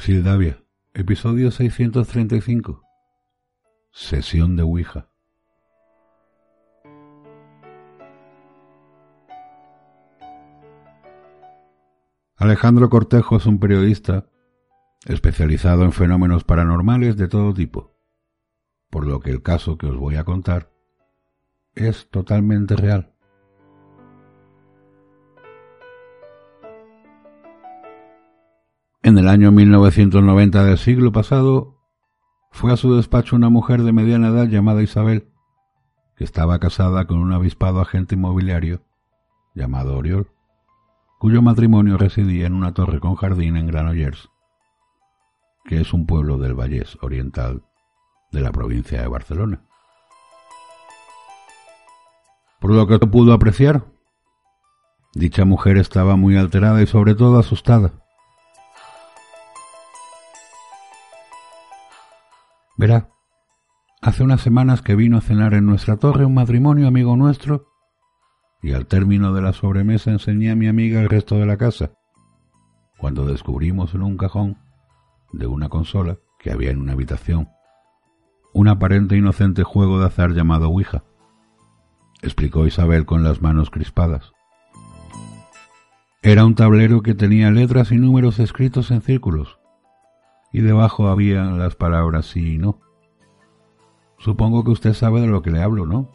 Sildavia, episodio 635. Sesión de Ouija. Alejandro Cortejo es un periodista especializado en fenómenos paranormales de todo tipo, por lo que el caso que os voy a contar es totalmente real. En el año 1990 del siglo pasado, fue a su despacho una mujer de mediana edad llamada Isabel, que estaba casada con un avispado agente inmobiliario llamado Oriol, cuyo matrimonio residía en una torre con jardín en Granollers, que es un pueblo del Vallés Oriental de la provincia de Barcelona. Por lo que pudo apreciar, dicha mujer estaba muy alterada y sobre todo asustada. Verá, hace unas semanas que vino a cenar en nuestra torre un matrimonio amigo nuestro y al término de la sobremesa enseñé a mi amiga el resto de la casa, cuando descubrimos en un cajón de una consola que había en una habitación un aparente inocente juego de azar llamado Ouija explicó Isabel con las manos crispadas. Era un tablero que tenía letras y números escritos en círculos, y debajo había las palabras sí y no. Supongo que usted sabe de lo que le hablo, ¿no?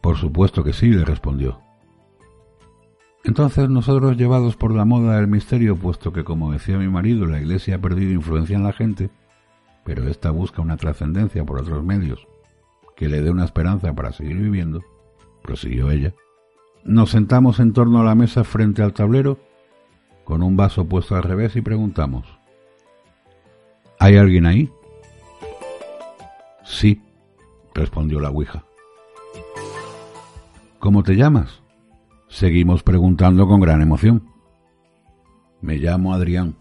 Por supuesto que sí, le respondió. Entonces nosotros, llevados por la moda del misterio, puesto que, como decía mi marido, la Iglesia ha perdido influencia en la gente, pero ésta busca una trascendencia por otros medios que le dé una esperanza para seguir viviendo, prosiguió ella. Nos sentamos en torno a la mesa frente al tablero, con un vaso puesto al revés y preguntamos, ¿Hay alguien ahí? Sí, respondió la Ouija. ¿Cómo te llamas? Seguimos preguntando con gran emoción. Me llamo Adrián.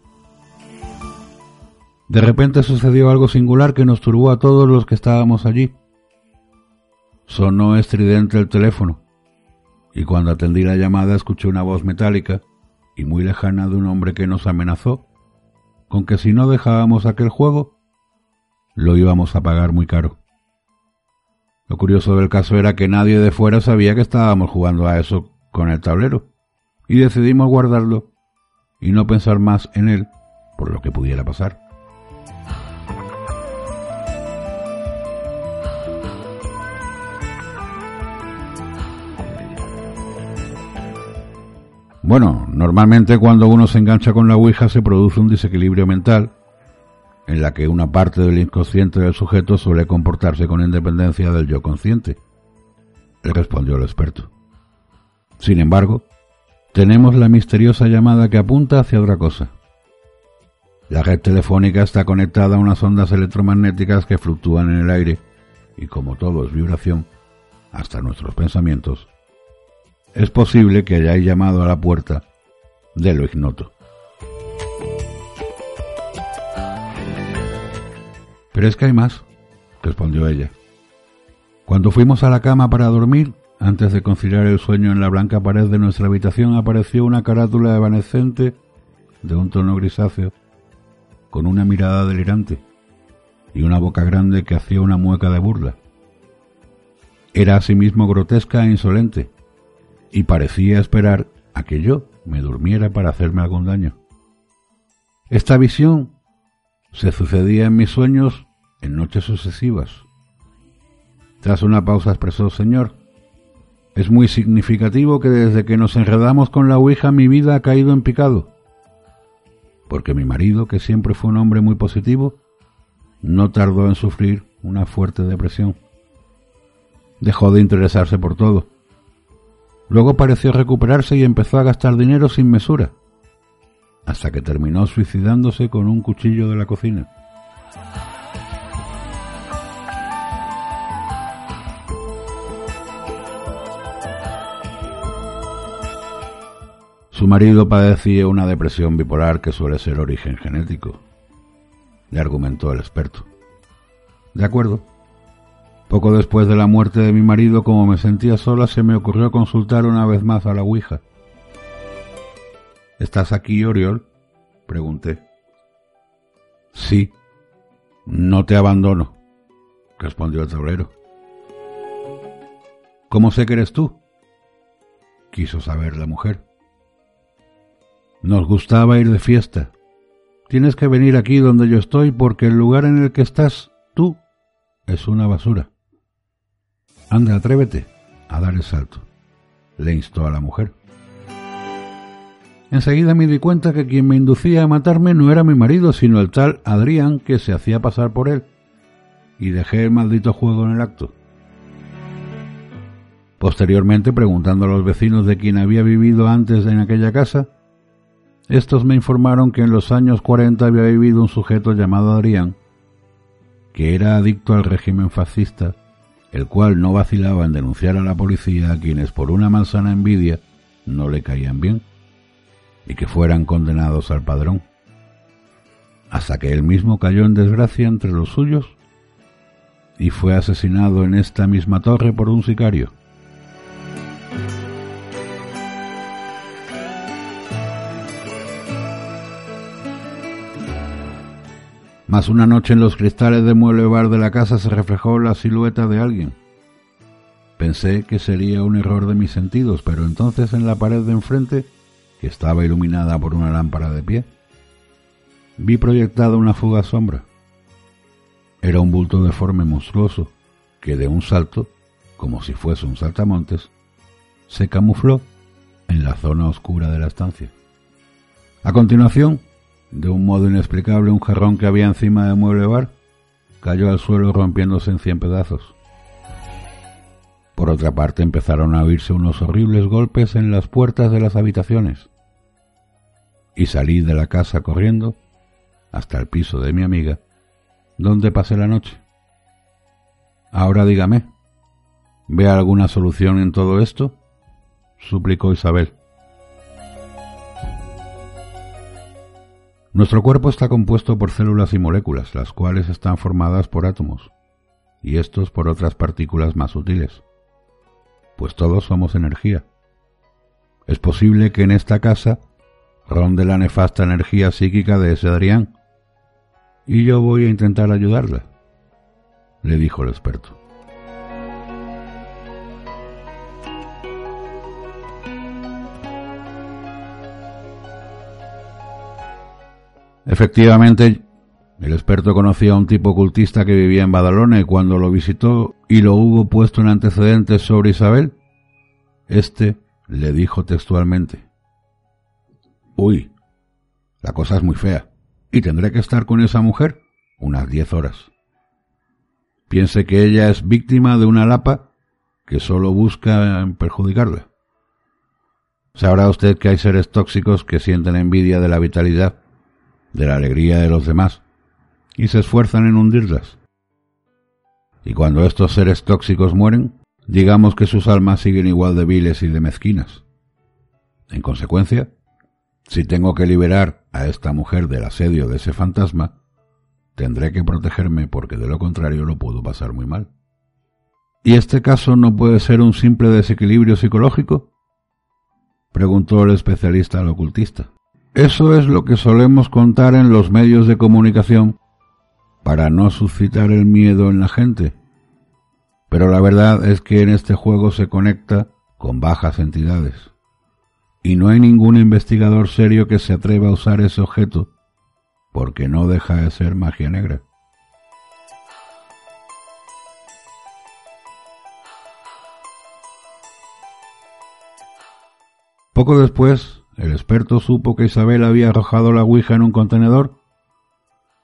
De repente sucedió algo singular que nos turbó a todos los que estábamos allí. Sonó estridente el teléfono, y cuando atendí la llamada escuché una voz metálica y muy lejana de un hombre que nos amenazó con que si no dejábamos aquel juego, lo íbamos a pagar muy caro. Lo curioso del caso era que nadie de fuera sabía que estábamos jugando a eso con el tablero, y decidimos guardarlo y no pensar más en él por lo que pudiera pasar. Bueno, normalmente cuando uno se engancha con la Ouija se produce un desequilibrio mental, en la que una parte del inconsciente del sujeto suele comportarse con independencia del yo consciente, respondió el experto. Sin embargo, tenemos la misteriosa llamada que apunta hacia otra cosa. La red telefónica está conectada a unas ondas electromagnéticas que fluctúan en el aire y como todo es vibración, hasta nuestros pensamientos, es posible que hayáis llamado a la puerta de lo ignoto. Pero es que hay más, respondió ella. Cuando fuimos a la cama para dormir, antes de conciliar el sueño en la blanca pared de nuestra habitación apareció una carátula evanescente de un tono grisáceo, con una mirada delirante y una boca grande que hacía una mueca de burla. Era asimismo grotesca e insolente, y parecía esperar a que yo me durmiera para hacerme algún daño. Esta visión se sucedía en mis sueños en noches sucesivas. Tras una pausa expresó, Señor, es muy significativo que desde que nos enredamos con la Ouija mi vida ha caído en picado, porque mi marido, que siempre fue un hombre muy positivo, no tardó en sufrir una fuerte depresión. Dejó de interesarse por todo Luego pareció recuperarse y empezó a gastar dinero sin mesura, hasta que terminó suicidándose con un cuchillo de la cocina. Su marido padecía una depresión bipolar que suele ser origen genético, le argumentó el experto. De acuerdo. Poco después de la muerte de mi marido, como me sentía sola, se me ocurrió consultar una vez más a la Ouija. ¿Estás aquí, Oriol? pregunté. Sí. No te abandono, respondió el tablero. ¿Cómo sé que eres tú? quiso saber la mujer. Nos gustaba ir de fiesta. Tienes que venir aquí donde yo estoy porque el lugar en el que estás tú es una basura. Anda, atrévete a dar el salto, le instó a la mujer. Enseguida me di cuenta que quien me inducía a matarme no era mi marido, sino el tal Adrián que se hacía pasar por él, y dejé el maldito juego en el acto. Posteriormente, preguntando a los vecinos de quien había vivido antes en aquella casa, estos me informaron que en los años 40 había vivido un sujeto llamado Adrián, que era adicto al régimen fascista, el cual no vacilaba en denunciar a la policía a quienes por una malsana envidia no le caían bien, y que fueran condenados al padrón, hasta que él mismo cayó en desgracia entre los suyos y fue asesinado en esta misma torre por un sicario. Más una noche en los cristales de mueble bar de la casa se reflejó la silueta de alguien. Pensé que sería un error de mis sentidos, pero entonces en la pared de enfrente, que estaba iluminada por una lámpara de pie, vi proyectada una fugaz sombra. Era un bulto deforme monstruoso que de un salto, como si fuese un saltamontes, se camufló en la zona oscura de la estancia. A continuación, de un modo inexplicable, un jarrón que había encima del mueble bar cayó al suelo rompiéndose en cien pedazos. Por otra parte empezaron a oírse unos horribles golpes en las puertas de las habitaciones. Y salí de la casa corriendo hasta el piso de mi amiga, donde pasé la noche. Ahora dígame, ¿ve alguna solución en todo esto? suplicó Isabel. Nuestro cuerpo está compuesto por células y moléculas, las cuales están formadas por átomos, y estos por otras partículas más sutiles, pues todos somos energía. Es posible que en esta casa ronde la nefasta energía psíquica de ese Adrián, y yo voy a intentar ayudarla, le dijo el experto. Efectivamente, el experto conocía a un tipo ocultista que vivía en Badalona y cuando lo visitó y lo hubo puesto en antecedentes sobre Isabel, este le dijo textualmente, Uy, la cosa es muy fea y tendré que estar con esa mujer unas diez horas. Piense que ella es víctima de una lapa que solo busca perjudicarla. Sabrá usted que hay seres tóxicos que sienten envidia de la vitalidad de la alegría de los demás y se esfuerzan en hundirlas. Y cuando estos seres tóxicos mueren, digamos que sus almas siguen igual de viles y de mezquinas. En consecuencia, si tengo que liberar a esta mujer del asedio de ese fantasma, tendré que protegerme porque de lo contrario lo puedo pasar muy mal. ¿Y este caso no puede ser un simple desequilibrio psicológico? preguntó el especialista al ocultista. Eso es lo que solemos contar en los medios de comunicación para no suscitar el miedo en la gente. Pero la verdad es que en este juego se conecta con bajas entidades. Y no hay ningún investigador serio que se atreva a usar ese objeto, porque no deja de ser magia negra. Poco después, el experto supo que Isabel había arrojado la Ouija en un contenedor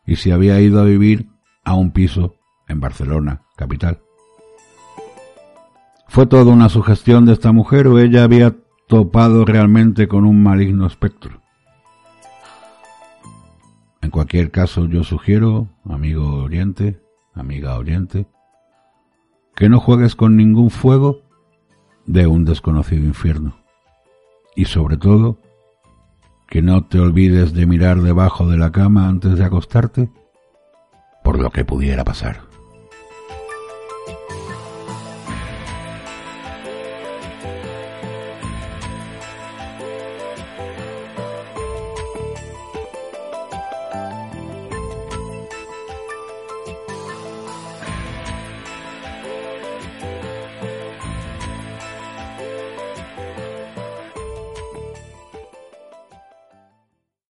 y se había ido a vivir a un piso en Barcelona, capital. ¿Fue toda una sugestión de esta mujer o ella había topado realmente con un maligno espectro? En cualquier caso, yo sugiero, amigo Oriente, amiga Oriente, que no juegues con ningún fuego de un desconocido infierno. Y sobre todo, que no te olvides de mirar debajo de la cama antes de acostarte por lo que pudiera pasar.